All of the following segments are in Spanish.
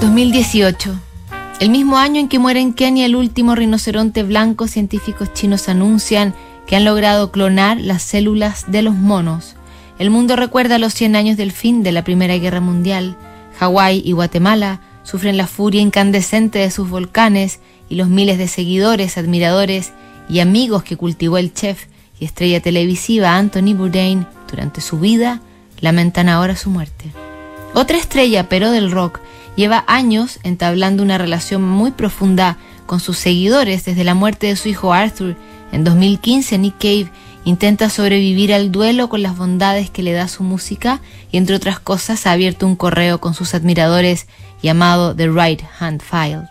2018. El mismo año en que muere en Kenia el último rinoceronte blanco, científicos chinos anuncian que han logrado clonar las células de los monos. El mundo recuerda los 100 años del fin de la Primera Guerra Mundial. Hawái y Guatemala sufren la furia incandescente de sus volcanes y los miles de seguidores, admiradores y amigos que cultivó el chef y estrella televisiva Anthony Bourdain durante su vida lamentan ahora su muerte. Otra estrella, pero del rock, lleva años entablando una relación muy profunda con sus seguidores desde la muerte de su hijo Arthur. En 2015, Nick Cave intenta sobrevivir al duelo con las bondades que le da su música y entre otras cosas ha abierto un correo con sus admiradores llamado The Right Hand Files.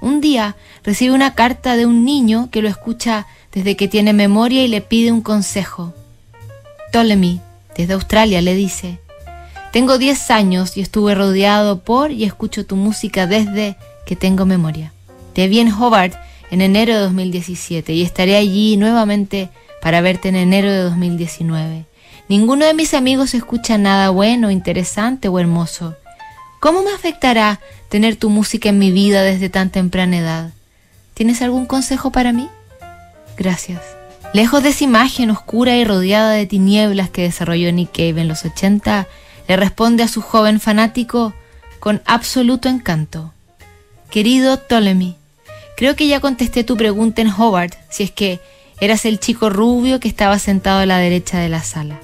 Un día recibe una carta de un niño que lo escucha desde que tiene memoria y le pide un consejo. Ptolemy, desde Australia, le dice, tengo 10 años y estuve rodeado por y escucho tu música desde que tengo memoria. Te vi en Hobart en enero de 2017 y estaré allí nuevamente para verte en enero de 2019. Ninguno de mis amigos escucha nada bueno, interesante o hermoso. ¿Cómo me afectará tener tu música en mi vida desde tan temprana edad? ¿Tienes algún consejo para mí? Gracias. Lejos de esa imagen oscura y rodeada de tinieblas que desarrolló Nick Cave en los 80, le responde a su joven fanático con absoluto encanto. Querido Ptolemy, creo que ya contesté tu pregunta en Hobart, si es que eras el chico rubio que estaba sentado a la derecha de la sala.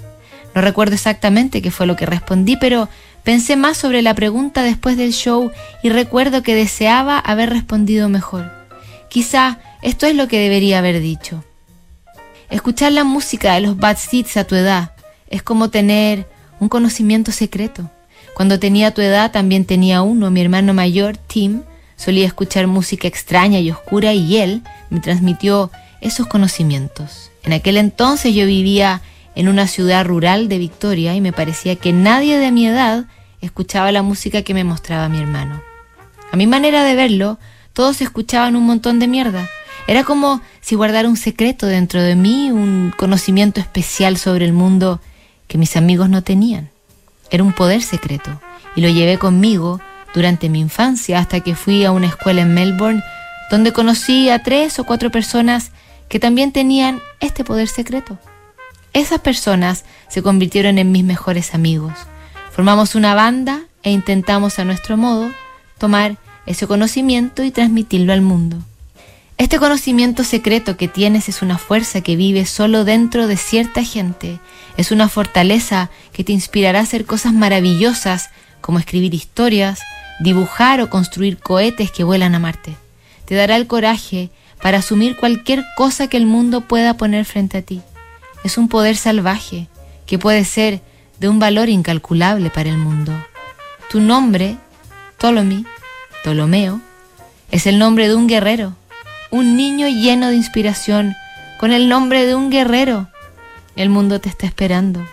No recuerdo exactamente qué fue lo que respondí, pero pensé más sobre la pregunta después del show y recuerdo que deseaba haber respondido mejor. Quizá esto es lo que debería haber dicho. Escuchar la música de los Bad Seeds a tu edad es como tener un conocimiento secreto. Cuando tenía tu edad también tenía uno, mi hermano mayor, Tim, solía escuchar música extraña y oscura y él me transmitió esos conocimientos. En aquel entonces yo vivía en una ciudad rural de Victoria y me parecía que nadie de mi edad escuchaba la música que me mostraba mi hermano. A mi manera de verlo, todos escuchaban un montón de mierda. Era como si guardara un secreto dentro de mí, un conocimiento especial sobre el mundo que mis amigos no tenían. Era un poder secreto y lo llevé conmigo durante mi infancia hasta que fui a una escuela en Melbourne donde conocí a tres o cuatro personas que también tenían este poder secreto. Esas personas se convirtieron en mis mejores amigos. Formamos una banda e intentamos a nuestro modo tomar ese conocimiento y transmitirlo al mundo. Este conocimiento secreto que tienes es una fuerza que vive solo dentro de cierta gente. Es una fortaleza que te inspirará a hacer cosas maravillosas como escribir historias, dibujar o construir cohetes que vuelan a Marte. Te dará el coraje para asumir cualquier cosa que el mundo pueda poner frente a ti. Es un poder salvaje que puede ser de un valor incalculable para el mundo. Tu nombre, Ptolomeo, es el nombre de un guerrero un niño lleno de inspiración, con el nombre de un guerrero. El mundo te está esperando.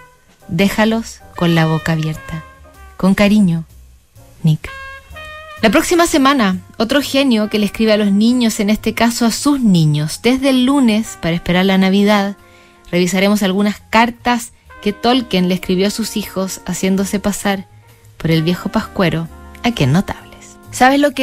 Déjalos con la boca abierta. Con cariño, Nick. La próxima semana, otro genio que le escribe a los niños, en este caso a sus niños, desde el lunes para esperar la Navidad, revisaremos algunas cartas que Tolkien le escribió a sus hijos haciéndose pasar por el viejo pascuero a quien notables. ¿Sabes lo que